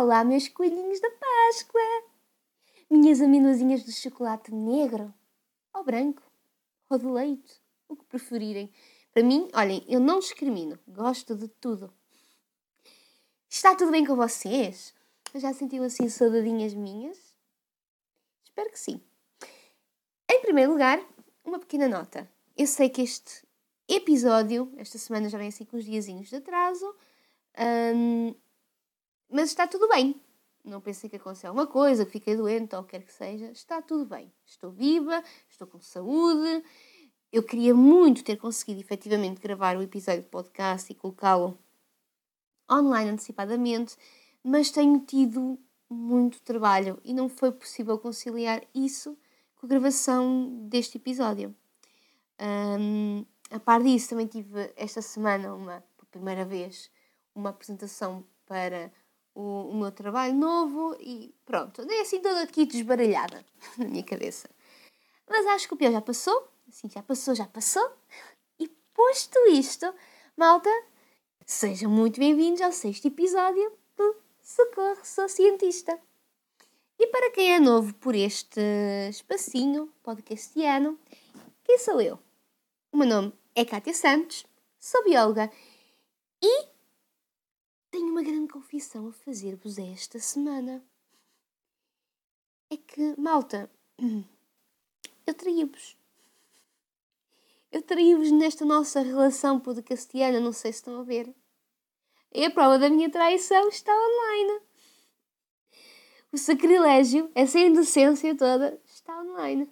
Olá, meus coelhinhos da Páscoa! Minhas amendozinhas de chocolate negro ou branco ou de leite, o que preferirem. Para mim, olhem, eu não discrimino, gosto de tudo. Está tudo bem com vocês? Já sentiam assim saudadinhas minhas? Espero que sim. Em primeiro lugar, uma pequena nota. Eu sei que este episódio, esta semana já vem assim com uns diazinhos de atraso, hum, mas está tudo bem. Não pensei que aconteceu alguma coisa, que fiquei doente ou o que quer que seja. Está tudo bem. Estou viva, estou com saúde. Eu queria muito ter conseguido efetivamente gravar o episódio de podcast e colocá-lo online antecipadamente, mas tenho tido muito trabalho e não foi possível conciliar isso com a gravação deste episódio. Um, a par disso, também tive esta semana, uma, por primeira vez, uma apresentação para o, o meu trabalho novo e pronto, andei assim toda aqui desbaralhada na minha cabeça. Mas acho que o pior já passou, assim, já passou, já passou. E posto isto, malta, sejam muito bem-vindos ao sexto episódio do Socorro, sou cientista. E para quem é novo por este espacinho podcastiano, quem sou eu? O meu nome é Kátia Santos, sou bióloga e tenho uma grande confissão a fazer-vos esta semana. É que, malta, eu traí-vos. Eu traí-vos nesta nossa relação podcastiana, não sei se estão a ver. E a prova da minha traição está online. O sacrilégio, essa indecência toda, está online.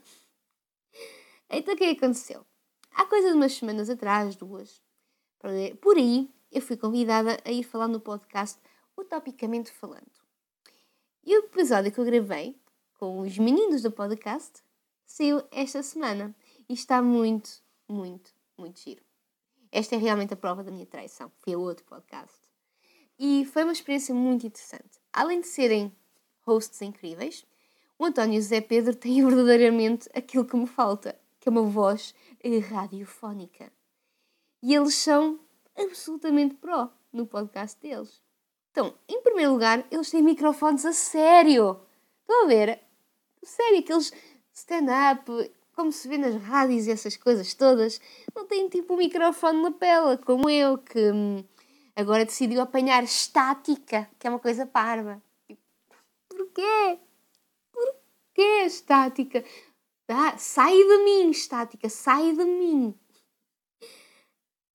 Então o que é aconteceu? Há coisa de umas semanas atrás, duas, por aí, eu fui convidada a ir falar no podcast Utopicamente Falando. E o episódio que eu gravei com os meninos do podcast saiu esta semana e está muito, muito, muito giro. Esta é realmente a prova da minha traição. Foi outro podcast. E foi uma experiência muito interessante. Além de serem hosts incríveis, o António o Zé Pedro têm verdadeiramente aquilo que me falta, que é uma voz radiofónica. E eles são absolutamente pró no podcast deles. Então, em primeiro lugar, eles têm microfones a sério. Estão a ver? Sério, aqueles stand-up, como se vê nas rádios e essas coisas todas, não têm tipo um microfone na pele, como eu, que hum, agora decidiu apanhar estática, que é uma coisa parva. Porquê? Porquê estática? Ah, sai de mim, estática, sai de mim.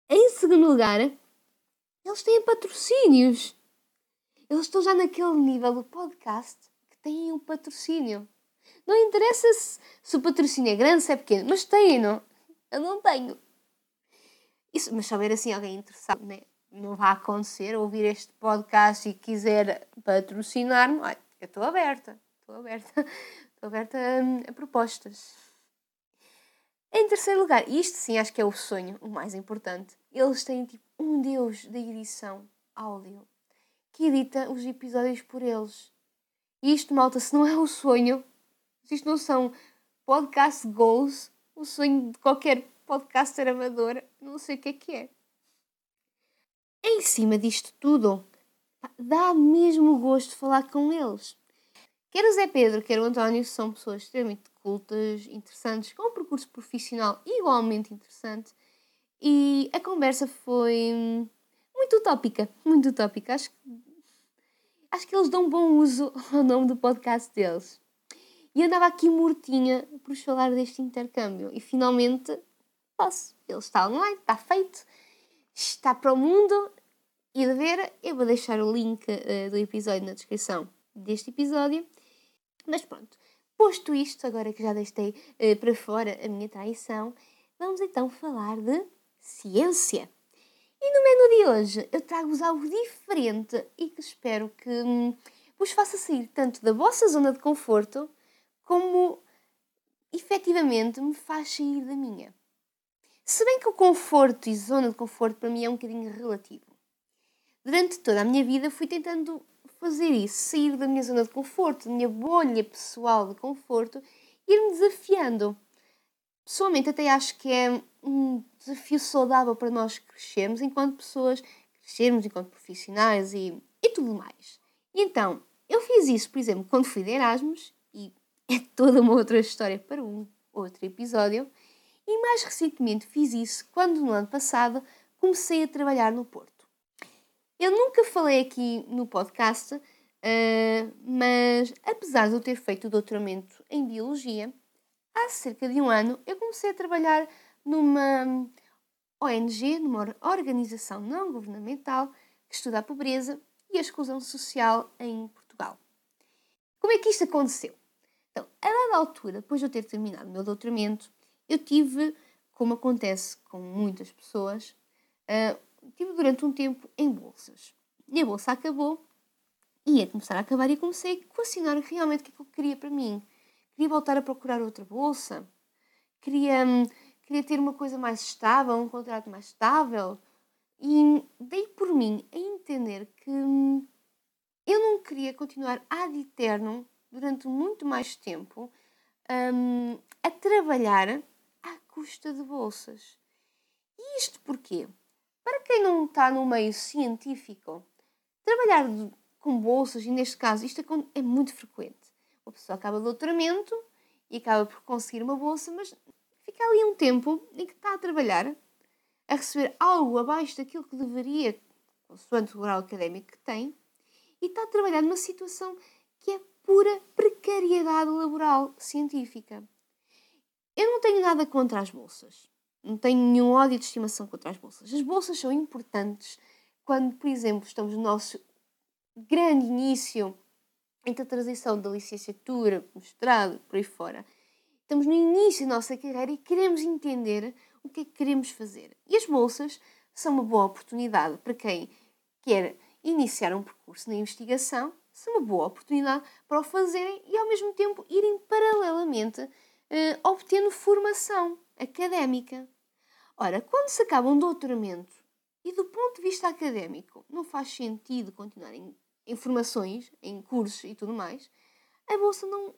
Em segundo lugar, eles têm patrocínios. Eles estão já naquele nível do podcast que têm um patrocínio. Não interessa se, se o patrocínio é grande, se é pequeno, mas têm, não? Eu não tenho. Isso, mas houver assim alguém interessado, né? não vai acontecer ouvir este podcast e quiser patrocinar-me, eu estou aberta. Estou aberta. Estou aberta a, a propostas. Em terceiro lugar, isto sim acho que é o sonho, o mais importante. Eles têm tipo um deus da edição áudio que edita os episódios por eles. E isto, malta, se não é o sonho, se isto não são podcast goals, o sonho de qualquer podcaster amador, não sei o que é que é. Em cima disto tudo, dá mesmo gosto falar com eles. Quer o Zé Pedro, quer o António, são pessoas extremamente cultas, interessantes, com percurso profissional igualmente interessante. E a conversa foi muito utópica, muito utópica. Acho, acho que eles dão bom uso ao nome do podcast deles. E andava aqui mortinha por falar deste intercâmbio. E finalmente posso. Ele está online, está feito, está para o mundo. E de ver, eu vou deixar o link uh, do episódio na descrição deste episódio. Mas pronto, Posto isto, agora que já deixei uh, para fora a minha traição, vamos então falar de ciência. E no menu de hoje eu trago-vos algo diferente e que espero que hum, vos faça sair tanto da vossa zona de conforto como efetivamente me faz sair da minha. Se bem que o conforto e zona de conforto para mim é um bocadinho relativo. Durante toda a minha vida fui tentando fazer isso, sair da minha zona de conforto, da minha bolha pessoal de conforto, ir-me desafiando. Pessoalmente, até acho que é um desafio saudável para nós crescermos enquanto pessoas, crescermos enquanto profissionais e, e tudo mais. E então, eu fiz isso, por exemplo, quando fui de Erasmus, e é toda uma outra história para um outro episódio, e mais recentemente fiz isso quando no ano passado comecei a trabalhar no Porto. Eu nunca falei aqui no podcast, uh, mas apesar de eu ter feito o doutoramento em Biologia, há cerca de um ano eu comecei a trabalhar numa ONG, numa organização não governamental que estuda a pobreza e a exclusão social em Portugal. Como é que isto aconteceu? Então, a dada altura, depois de eu ter terminado o meu doutoramento, eu tive, como acontece com muitas pessoas, uh, tive durante um tempo em bolsas. E a bolsa acabou, ia começar a acabar e comecei a equacionar realmente o que é que eu queria para mim. Queria voltar a procurar outra bolsa? Queria, hum, queria ter uma coisa mais estável, um contrato mais estável? E dei por mim a entender que hum, eu não queria continuar ad eterno durante muito mais tempo um, a trabalhar à custa de bolsas. E isto porquê? Para quem não está no meio científico, trabalhar com bolsas, e neste caso isto é muito frequente. A pessoa acaba o doutoramento e acaba por conseguir uma bolsa, mas fica ali um tempo em que está a trabalhar, a receber algo abaixo daquilo que deveria, consoante o grau académico que tem, e está a trabalhar numa situação que é pura precariedade laboral científica. Eu não tenho nada contra as bolsas. Não tenho nenhum ódio de estimação contra as bolsas. As bolsas são importantes quando, por exemplo, estamos no nosso grande início entre a transição da licenciatura, mestrado, por aí fora. Estamos no início da nossa carreira e queremos entender o que é que queremos fazer. E as bolsas são uma boa oportunidade para quem quer iniciar um percurso na investigação, são uma boa oportunidade para o fazerem e ao mesmo tempo irem paralelamente uh, obtendo formação académica. Ora, quando se acaba um doutoramento e do ponto de vista académico não faz sentido continuar em, em formações, em cursos e tudo mais, a bolsa não,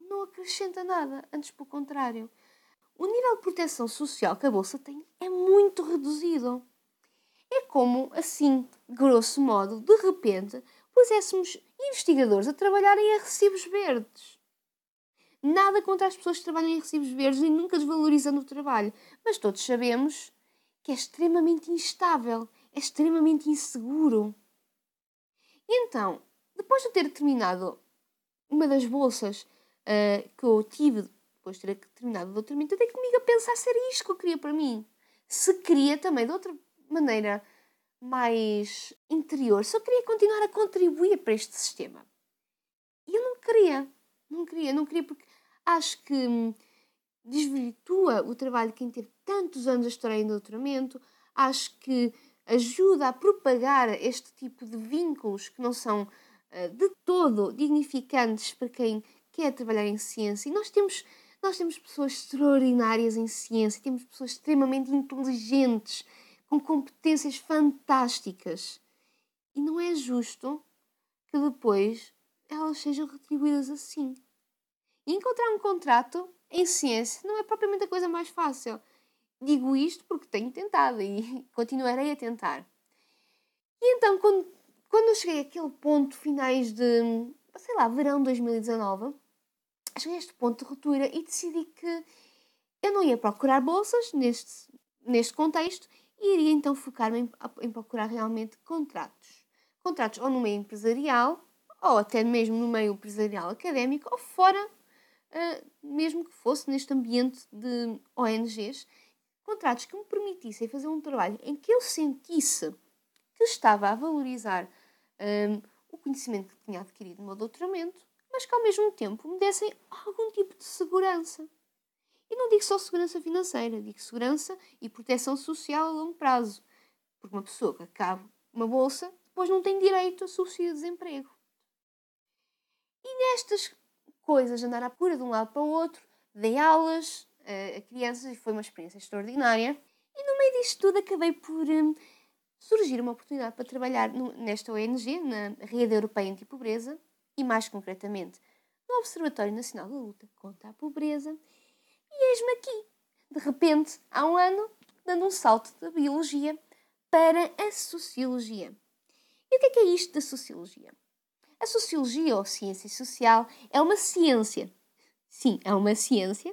não acrescenta nada, antes pelo contrário. O nível de proteção social que a bolsa tem é muito reduzido. É como, assim, grosso modo, de repente, puséssemos investigadores a trabalharem a recibos verdes. Nada contra as pessoas que trabalham em recibos verdes e nunca desvalorizando o trabalho, mas todos sabemos que é extremamente instável, é extremamente inseguro. E então, depois de ter terminado uma das bolsas uh, que eu tive, depois de ter terminado o doutoramento, eu dei comigo a pensar se era isto que eu queria para mim. Se queria também, de outra maneira mais interior, só queria continuar a contribuir para este sistema. E eu não queria, não queria, não queria porque acho que hum, desvirtua o trabalho de quem teve tantos anos a estudar em doutoramento, acho que ajuda a propagar este tipo de vínculos que não são uh, de todo dignificantes para quem quer trabalhar em ciência. E nós temos, nós temos pessoas extraordinárias em ciência, temos pessoas extremamente inteligentes, com competências fantásticas. E não é justo que depois elas sejam retribuídas assim. E encontrar um contrato em ciência não é propriamente a coisa mais fácil. Digo isto porque tenho tentado e continuarei a tentar. E então, quando, quando eu cheguei àquele ponto, finais de, sei lá, verão de 2019, cheguei a este ponto de ruptura e decidi que eu não ia procurar bolsas neste, neste contexto e iria então focar-me em, em procurar realmente contratos. Contratos ou no meio empresarial, ou até mesmo no meio empresarial académico, ou fora, mesmo que fosse neste ambiente de ONGs, contratos que me permitissem fazer um trabalho em que eu sentisse que estava a valorizar um, ah, o conhecimento que tinha adquirido no meu doutoramento, mas que ao mesmo tempo me dessem algum tipo de segurança. E não digo só segurança financeira, digo segurança e proteção social a longo prazo. Porque uma pessoa que acaba uma bolsa depois não tem direito a subsídio de desemprego. E nestas de andar à procura de um lado para o outro, dei aulas uh, a crianças e foi uma experiência extraordinária. E no meio disto tudo acabei por um, surgir uma oportunidade para trabalhar no, nesta ONG, na Rede Europeia Antipobreza, e mais concretamente no Observatório Nacional da Luta contra a Pobreza, e eis-me aqui, de repente, há um ano, dando um salto da biologia para a sociologia. E o que é, que é isto da sociologia? A sociologia ou ciência social é uma ciência. Sim, é uma ciência,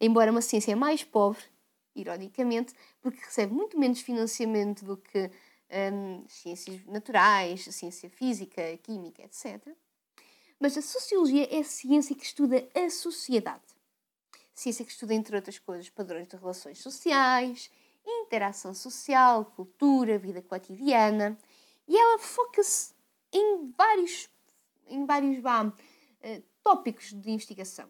embora uma ciência mais pobre, ironicamente, porque recebe muito menos financiamento do que um, ciências naturais, ciência física, química, etc. Mas a sociologia é a ciência que estuda a sociedade. Ciência que estuda, entre outras coisas, padrões de relações sociais, interação social, cultura, vida cotidiana. E ela foca-se em vários, em vários bah, uh, tópicos de investigação.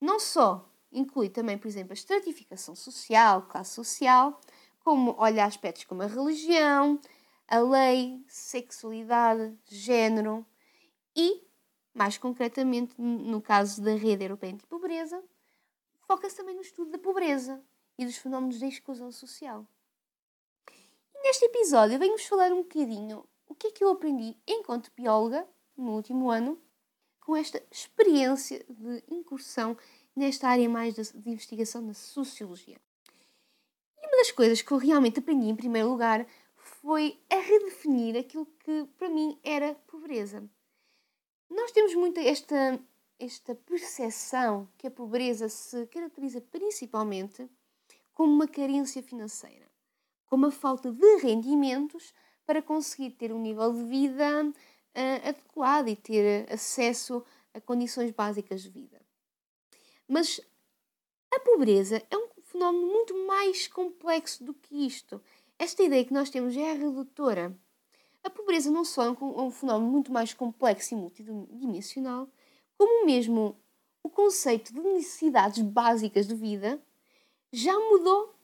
Não só inclui também, por exemplo, a estratificação social, classe social, como olha aspectos como a religião, a lei, sexualidade, género e, mais concretamente, no caso da rede europeia de pobreza, foca-se também no estudo da pobreza e dos fenómenos da exclusão social. E neste episódio venho-vos falar um bocadinho que é que eu aprendi enquanto bióloga no último ano com esta experiência de incursão nesta área mais de, de investigação na sociologia. E uma das coisas que eu realmente aprendi em primeiro lugar foi a redefinir aquilo que para mim era pobreza. Nós temos muito esta, esta percepção que a pobreza se caracteriza principalmente como uma carência financeira, como a falta de rendimentos para conseguir ter um nível de vida uh, adequado e ter acesso a condições básicas de vida. Mas a pobreza é um fenómeno muito mais complexo do que isto. Esta ideia que nós temos é redutora. A pobreza não só é um fenómeno muito mais complexo e multidimensional, como mesmo o conceito de necessidades básicas de vida já mudou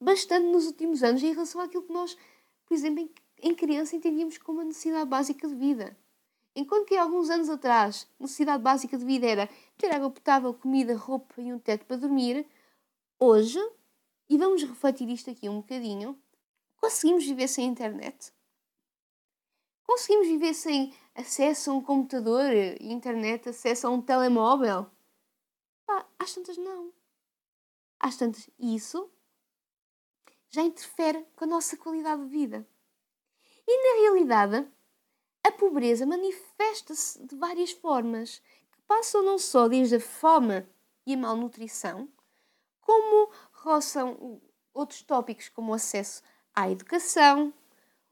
bastante nos últimos anos em relação àquilo que nós, por exemplo, em criança entendíamos como a necessidade básica de vida. Enquanto que há alguns anos atrás, necessidade básica de vida era ter água potável, comida, roupa e um teto para dormir, hoje, e vamos refletir isto aqui um bocadinho, Conseguimos viver sem internet? Conseguimos viver sem acesso a um computador e internet, acesso a um telemóvel? Pá, às tantas não. Às tantas, isso já interfere com a nossa qualidade de vida. E na realidade, a pobreza manifesta-se de várias formas, que passam não só desde a fome e a malnutrição, como roçam outros tópicos como o acesso à educação,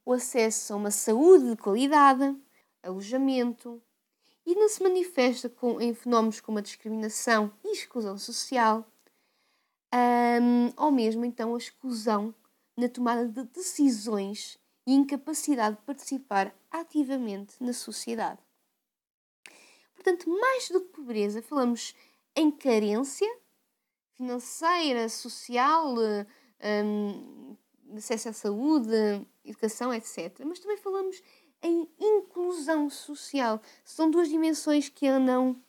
o acesso a uma saúde de qualidade, alojamento, e não se manifesta com, em fenómenos como a discriminação e exclusão social, um, ou mesmo então a exclusão na tomada de decisões e incapacidade de participar ativamente na sociedade. Portanto, mais do que pobreza, falamos em carência financeira, social, um, acesso à saúde, educação, etc. Mas também falamos em inclusão social. São duas dimensões que andam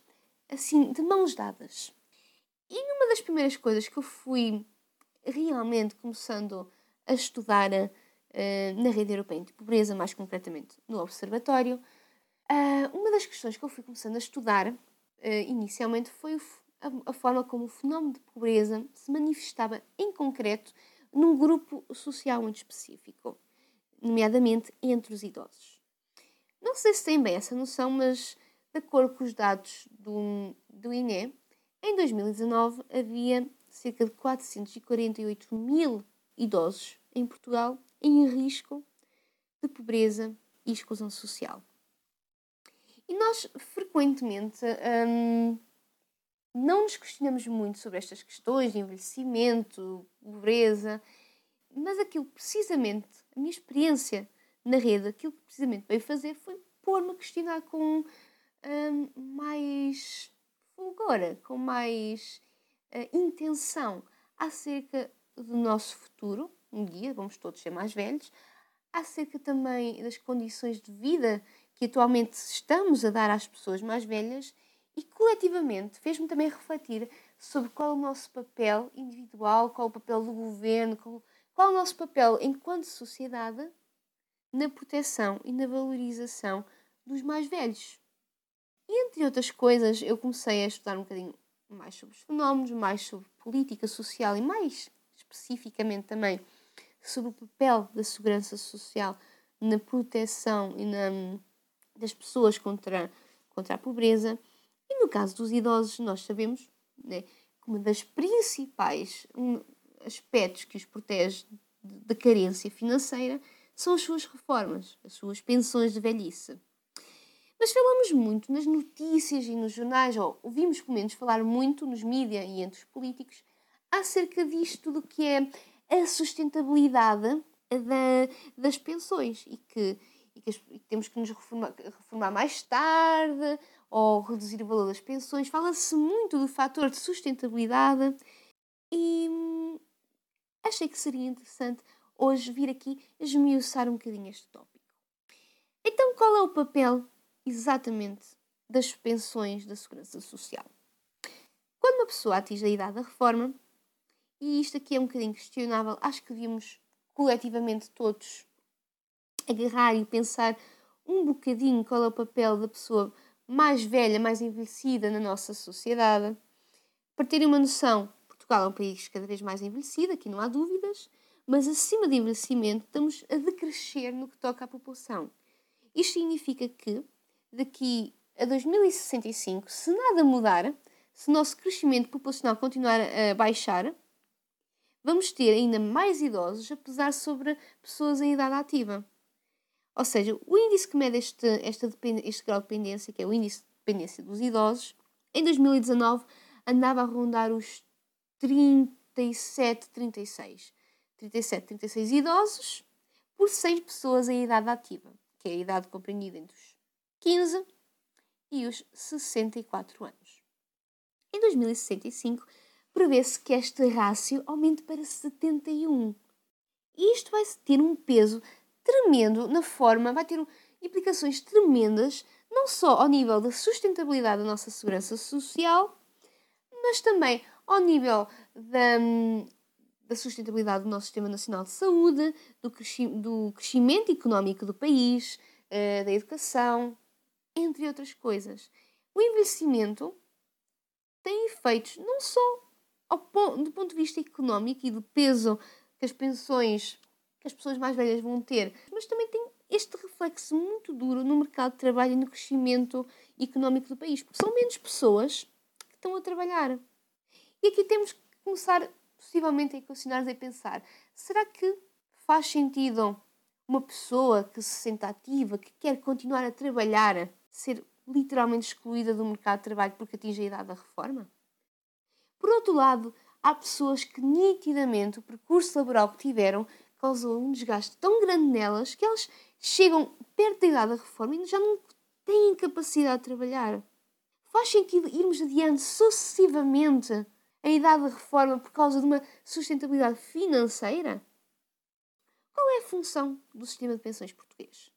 assim de mãos dadas. E uma das primeiras coisas que eu fui realmente começando a estudar na rede europeia de pobreza, mais concretamente no observatório, uh, uma das questões que eu fui começando a estudar uh, inicialmente foi a, a forma como o fenómeno de pobreza se manifestava em concreto num grupo social muito específico, nomeadamente entre os idosos. Não sei se têm bem essa noção, mas de acordo com os dados do, do INE, em 2019 havia cerca de 448 mil idosos em Portugal em risco de pobreza e exclusão social. E nós frequentemente hum, não nos questionamos muito sobre estas questões de envelhecimento, pobreza, mas aquilo precisamente, a minha experiência na rede, aquilo que precisamente veio fazer foi pôr-me a questionar com hum, mais fulgor, com mais uh, intenção acerca do nosso futuro. Um dia vamos todos ser mais velhos, acerca também das condições de vida que atualmente estamos a dar às pessoas mais velhas e coletivamente fez-me também refletir sobre qual é o nosso papel individual, qual é o papel do governo, qual, qual é o nosso papel enquanto sociedade na proteção e na valorização dos mais velhos. E entre outras coisas, eu comecei a estudar um bocadinho mais sobre os fenómenos, mais sobre política social e mais especificamente também sobre o papel da segurança social na proteção e na das pessoas contra, contra a pobreza. E no caso dos idosos, nós sabemos né, que uma das principais aspectos que os protege da carência financeira são as suas reformas, as suas pensões de velhice. Mas falamos muito nas notícias e nos jornais, ou ouvimos pelo menos falar muito nos mídias e entre os políticos, acerca disto do que é a sustentabilidade da, das pensões e que, e que, temos que nos reformar, reformar mais tarde ou reduzir o valor das pensões. Fala-se muito do fator de sustentabilidade e hum, achei que seria interessante hoje vir aqui esmiuçar um bocadinho este tópico. Então, qual é o papel exatamente das pensões da Segurança Social? Quando uma pessoa atinge a idade da reforma, e isto aqui é um bocadinho questionável, acho que devíamos coletivamente todos agarrar e pensar um bocadinho qual é o papel da pessoa mais velha, mais envelhecida na nossa sociedade. Para terem uma noção, Portugal é um país cada vez mais envelhecido, aqui não há dúvidas, mas acima de envelhecimento estamos a decrescer no que toca à população. Isto significa que daqui a 2065, se nada mudar, se o nosso crescimento populacional continuar a baixar, vamos ter ainda mais idosos, apesar sobre pessoas em idade ativa. Ou seja, o índice que mede este, este grau de dependência, que é o índice de dependência dos idosos, em 2019 andava a rondar os 37, 36. 37, 36 idosos por 100 pessoas em idade ativa, que é a idade compreendida entre os 15 e os 64 anos. Em 2065, prevê-se que este rácio aumente para 71. E isto vai ter um peso tremendo na forma, vai ter implicações tremendas, não só ao nível da sustentabilidade da nossa segurança social, mas também ao nível da, da sustentabilidade do nosso Sistema Nacional de Saúde, do, cresci do crescimento económico do país, uh, da educação, entre outras coisas. O envelhecimento tem efeitos não só ao, do ponto de vista económico e do peso que as pensões que as pessoas mais velhas vão ter, mas também tem este reflexo muito duro no mercado de trabalho e no crescimento económico do país, porque são menos pessoas que estão a trabalhar. E aqui temos que começar possivelmente a equacionar e pensar: será que faz sentido uma pessoa que se sente ativa, que quer continuar a trabalhar, ser literalmente excluída do mercado de trabalho porque atinge a idade da reforma? Por outro lado, há pessoas que nitidamente o percurso laboral que tiveram causou um desgaste tão grande nelas que elas chegam perto da idade da reforma e já não têm capacidade de trabalhar. Faz sentido irmos adiante sucessivamente a idade da reforma por causa de uma sustentabilidade financeira? Qual é a função do sistema de pensões português?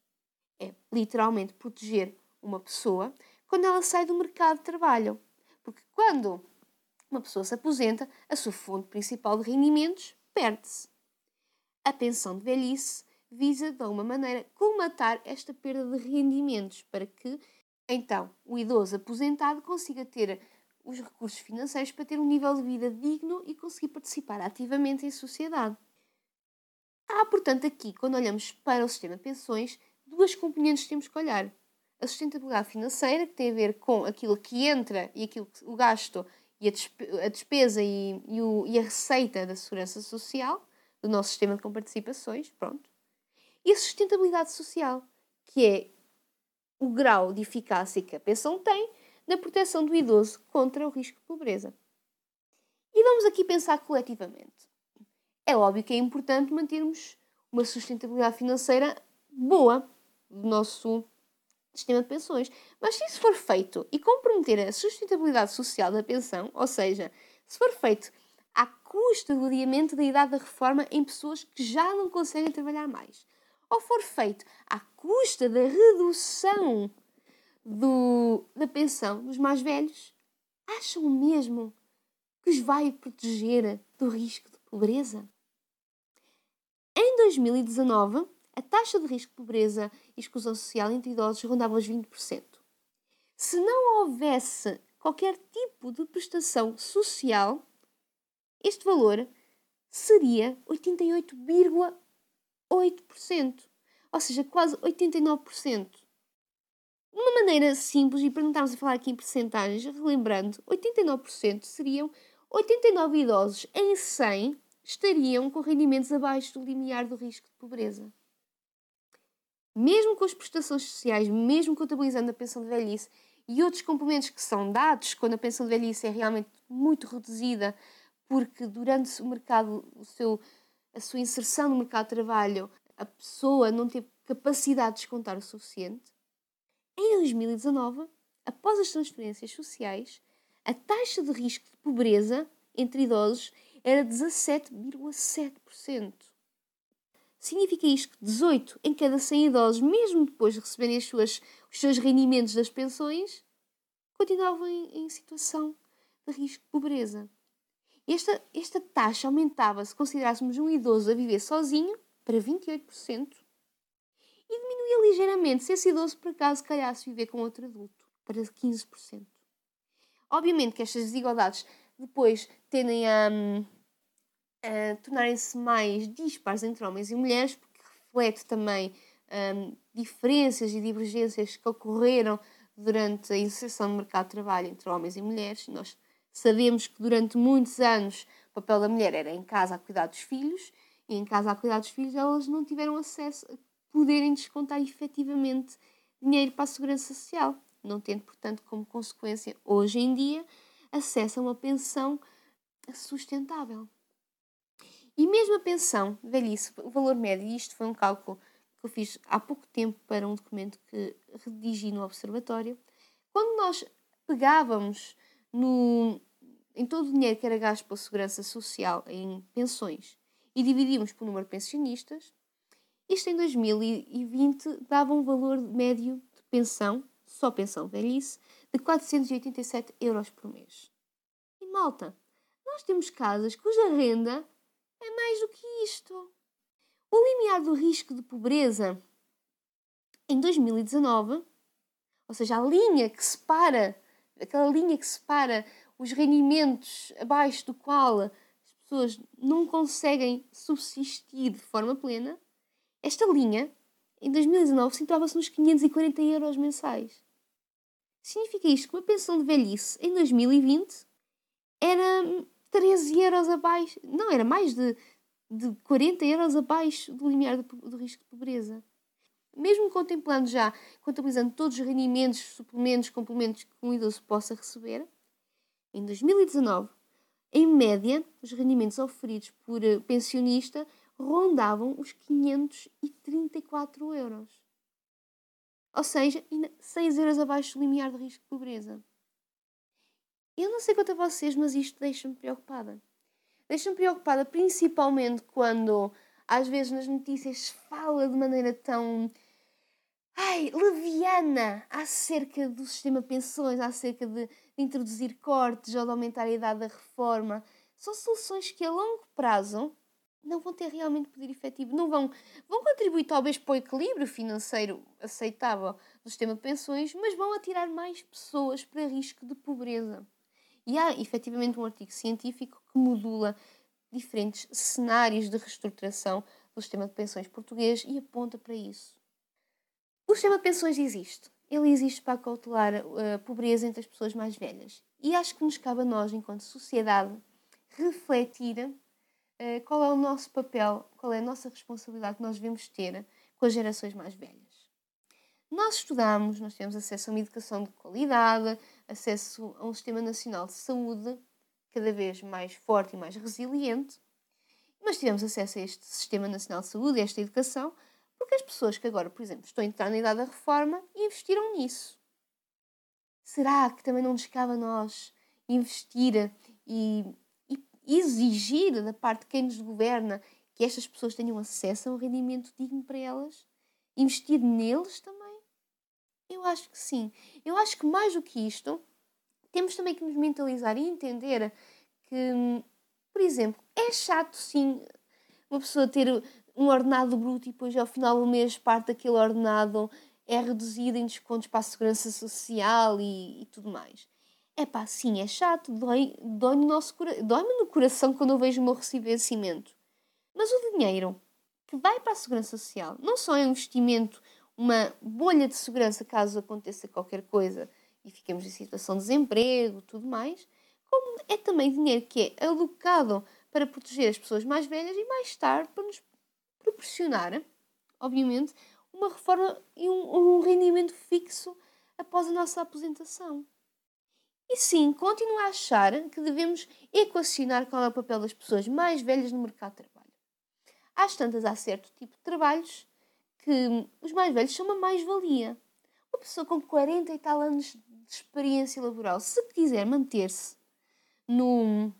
É literalmente proteger uma pessoa quando ela sai do mercado de trabalho. Porque quando uma pessoa se aposenta, a sua fonte principal de rendimentos perde-se. A pensão de velhice visa, de alguma maneira, colmatar esta perda de rendimentos para que, então, o idoso aposentado consiga ter os recursos financeiros para ter um nível de vida digno e conseguir participar ativamente em sociedade. Há, portanto, aqui, quando olhamos para o sistema de pensões, duas componentes que temos que olhar. A sustentabilidade financeira, que tem a ver com aquilo que entra e aquilo que, o gasto e a despesa e, e, o, e a receita da segurança social, do nosso sistema de comparticipações, pronto. E a sustentabilidade social, que é o grau de eficácia que a pensão tem na proteção do idoso contra o risco de pobreza. E vamos aqui pensar coletivamente. É óbvio que é importante mantermos uma sustentabilidade financeira boa do nosso sistema de pensões, mas se isso for feito e comprometer a sustentabilidade social da pensão, ou seja, se for feito à custa do adiamento da idade da reforma em pessoas que já não conseguem trabalhar mais, ou for feito à custa da redução do, da pensão dos mais velhos, acham mesmo que os vai proteger do risco de pobreza? Em 2019, a taxa de risco de pobreza e exclusão social entre idosos rondava os 20%. Se não houvesse qualquer tipo de prestação social, este valor seria 88,8%, ou seja, quase 89%. De uma maneira simples, e para não estarmos a falar aqui em percentagens, relembrando, 89% seriam 89 idosos em 100 estariam com rendimentos abaixo do limiar do risco de pobreza. Mesmo com as prestações sociais, mesmo contabilizando a pensão de velhice e outros complementos que são dados quando a pensão de velhice é realmente muito reduzida, porque durante o mercado, o seu, a sua inserção no mercado de trabalho, a pessoa não teve capacidade de descontar o suficiente. Em 2019, após as transferências sociais, a taxa de risco de pobreza entre idosos era 17,7%. Significa isto que 18 em cada 100 idosos, mesmo depois de receberem as suas, os seus rendimentos das pensões, continuavam em, em situação de risco de pobreza. Esta, esta taxa aumentava se considerássemos um idoso a viver sozinho para 28% e diminuía ligeiramente se esse idoso por acaso calhasse viver com outro adulto para 15%. Obviamente que estas desigualdades depois tendem a, a tornarem-se mais dispares entre homens e mulheres, porque reflete também um, diferenças e divergências que ocorreram durante a inserção no mercado de trabalho entre homens e mulheres. Nós sabemos que durante muitos anos o papel da mulher era em casa a cuidar dos filhos, e em casa a cuidar dos filhos elas não tiveram acesso a poderem descontar efetivamente dinheiro para a segurança social, não tendo, portanto, como consequência, hoje em dia, acesso a uma pensão sustentável. E mesmo a pensão, velhice, o valor médio, e isto foi um cálculo que eu fiz há pouco tempo para um documento que redigi no Observatório, quando nós pegávamos no, em todo o dinheiro que era gasto pela Segurança Social em pensões e dividíamos por número de pensionistas, isto em 2020 dava um valor médio de pensão, só pensão velhice, de 487 euros por mês. E malta, nós temos casas cuja renda é mais do que isto. O limiar do risco de pobreza em 2019, ou seja, a linha que separa, aquela linha que separa os rendimentos abaixo do qual as pessoas não conseguem subsistir de forma plena, esta linha, em 2019, situava-se nos 540 euros mensais. Significa isto que uma pensão de velhice em 2020 era 13 euros abaixo, não, era mais de, de 40 euros abaixo do limiar do, risco de pobreza. Mesmo contemplando já, contabilizando todos os rendimentos, suplementos, complementos que um idoso possa receber, em 2019, em média, os rendimentos oferidos por eh, pensionista rondavam os 534 euros. Ou seja, ainda 6 euros abaixo do limiar de risco de pobreza. Eu não sei quanto a vocês, mas isto deixa-me preocupada. Deixa-me preocupada principalmente quando, às vezes, nas notícias fala de maneira tão ai, leviana acerca do sistema de pensões, acerca de, de introduzir cortes ou de aumentar a idade da reforma. São soluções que a longo prazo não vão ter realmente poder efetivo, não vão, vão contribuir talvez para o equilíbrio financeiro aceitável do sistema de pensões, mas vão atirar mais pessoas para risco de pobreza. E há efetivamente um artigo científico que modula diferentes cenários de reestruturação do sistema de pensões português e aponta para isso. O sistema de pensões existe. Ele existe para cautelar a pobreza entre as pessoas mais velhas. E acho que nos cabe a nós, enquanto sociedade, refletir eh, qual é o nosso papel, qual é a nossa responsabilidade que nós devemos ter com as gerações mais velhas. Nós estudamos, nós temos acesso a uma educação de qualidade, acesso a um sistema nacional de saúde cada vez mais forte e mais resiliente, mas tivemos acesso a este sistema nacional de saúde, a esta educação, porque as pessoas que agora, por exemplo, estão a entrar na idade da reforma investiram nisso. Será que também não nos cabe a nós investir e exigir da parte de quem nos governa que estas pessoas tenham acesso a um rendimento digno para elas? Investir neles também? Eu acho que sim. Eu acho que mais do que isto, temos também que nos mentalizar e entender que, por exemplo, é chato sim uma pessoa ter um ordenado bruto e depois ao final do mês parte daquele ordenado é reduzido em descontos para a segurança social e, e tudo mais. É pá, sim, é chato, dói, dói no nosso dói-me no coração quando eu vejo o meu recebimentos. Mas o dinheiro que vai para a Segurança Social não só é um investimento uma bolha de segurança caso aconteça qualquer coisa e fiquemos em situação de desemprego, tudo mais, como é também dinheiro que é alocado para proteger as pessoas mais velhas e mais tarde para nos proporcionar, obviamente, uma reforma e um, um rendimento fixo após a nossa aposentação. E sim, continuo a achar que devemos equacionar qual é o papel das pessoas mais velhas no mercado de trabalho. Às tantas, há certo tipo de trabalhos que os mais velhos são uma mais-valia. Uma pessoa com 40 e tal anos de experiência laboral, se quiser manter-se no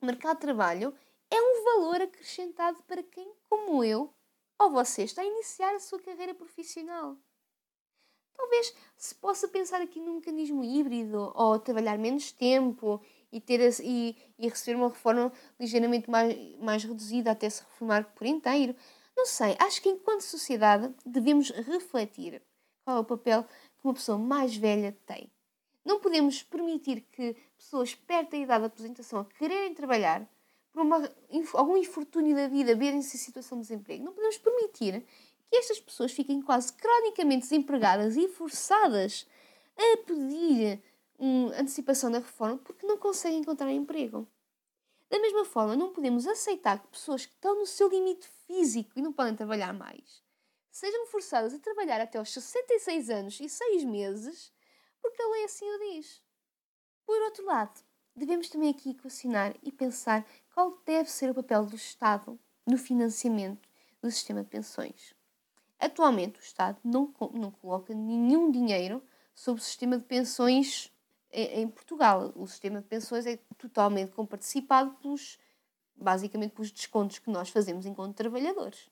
mercado de trabalho, é um valor acrescentado para quem, como eu ou você, está a iniciar a sua carreira profissional. Talvez se possa pensar aqui num mecanismo híbrido ou trabalhar menos tempo e, ter, e, e receber uma reforma ligeiramente mais, mais reduzida até se reformar por inteiro. Não sei, acho que enquanto sociedade devemos refletir qual é o papel que uma pessoa mais velha tem. Não podemos permitir que pessoas perto da idade da aposentação a quererem trabalhar por uma, algum infortúnio da vida, verem-se em situação de desemprego. Não podemos permitir que estas pessoas fiquem quase cronicamente desempregadas e forçadas a pedir um, antecipação da reforma porque não conseguem encontrar emprego. Da mesma forma, não podemos aceitar que pessoas que estão no seu limite físico e não podem trabalhar mais sejam forçadas a trabalhar até aos 66 anos e 6 meses porque a lei assim o diz. Por outro lado, devemos também aqui equacionar e pensar qual deve ser o papel do Estado no financiamento do sistema de pensões. Atualmente, o Estado não, não coloca nenhum dinheiro sobre o sistema de pensões em, Portugal. O sistema de pensões é totalmente comparticipado pelos, basicamente pelos descontos que nós fazemos enquanto trabalhadores.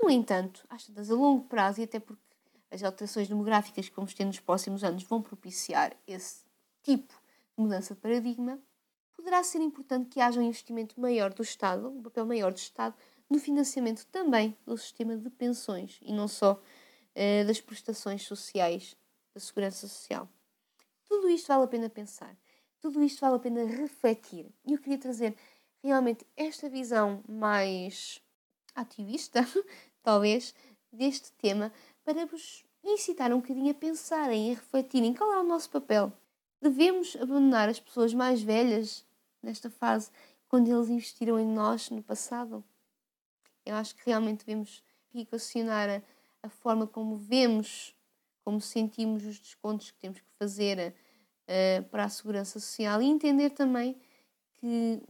No entanto, às tantas a longo prazo, e até porque as alterações demográficas que vamos ter nos próximos anos vão propiciar esse tipo de mudança de paradigma, poderá ser importante que haja um investimento maior do Estado, um papel maior do Estado, no financiamento também do sistema de pensões e não só uh, das prestações sociais da Segurança Social. Tudo isto vale a pena pensar, tudo isto vale a pena refletir. E eu queria trazer realmente esta visão mais ativista, talvez, deste tema para vos incitar um bocadinho a pensarem e a refletirem qual é o nosso papel. Devemos abandonar as pessoas mais velhas nesta fase quando eles investiram em nós no passado? Eu acho que realmente devemos equacionar a, a forma como vemos, como sentimos os descontos que temos que fazer uh, para a segurança social e entender também que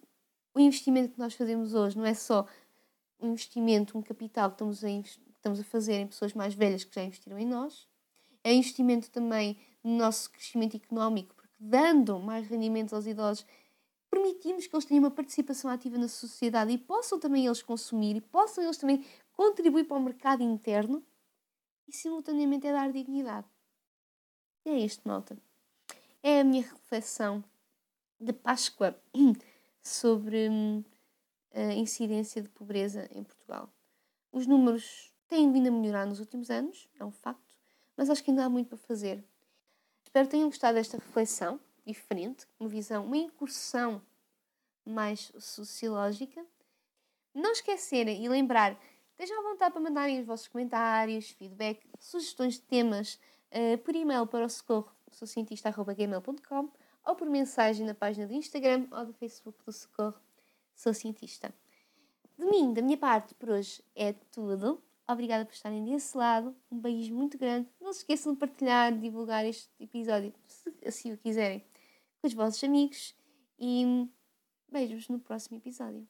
o investimento que nós fazemos hoje não é só um investimento, um capital que estamos a, estamos a fazer em pessoas mais velhas que já investiram em nós, é investimento também no nosso crescimento económico, porque dando mais rendimentos aos idosos permitimos que eles tenham uma participação ativa na sociedade e possam também eles consumir e possam eles também contribuir para o mercado interno e simultaneamente é dar dignidade. E é isto, malta. É a minha reflexão de Páscoa sobre hum, a incidência de pobreza em Portugal. Os números têm vindo a melhorar nos últimos anos, é um facto, mas acho que ainda há muito para fazer. Espero que tenham gostado desta reflexão diferente, uma visão, uma incursão mais sociológica. Não esquecerem e lembrar, estejam à vontade para mandarem os vossos comentários, feedback, sugestões de temas uh, por e-mail para o socorro soucientista.gmail.com ou por mensagem na página do Instagram ou do Facebook do Socorro Sou Cientista. De mim, da minha parte, por hoje é tudo. Obrigada por estarem desse lado. Um beijo muito grande. Não se esqueçam de partilhar, de divulgar este episódio, se assim o quiserem com os vossos amigos e beijos no próximo episódio.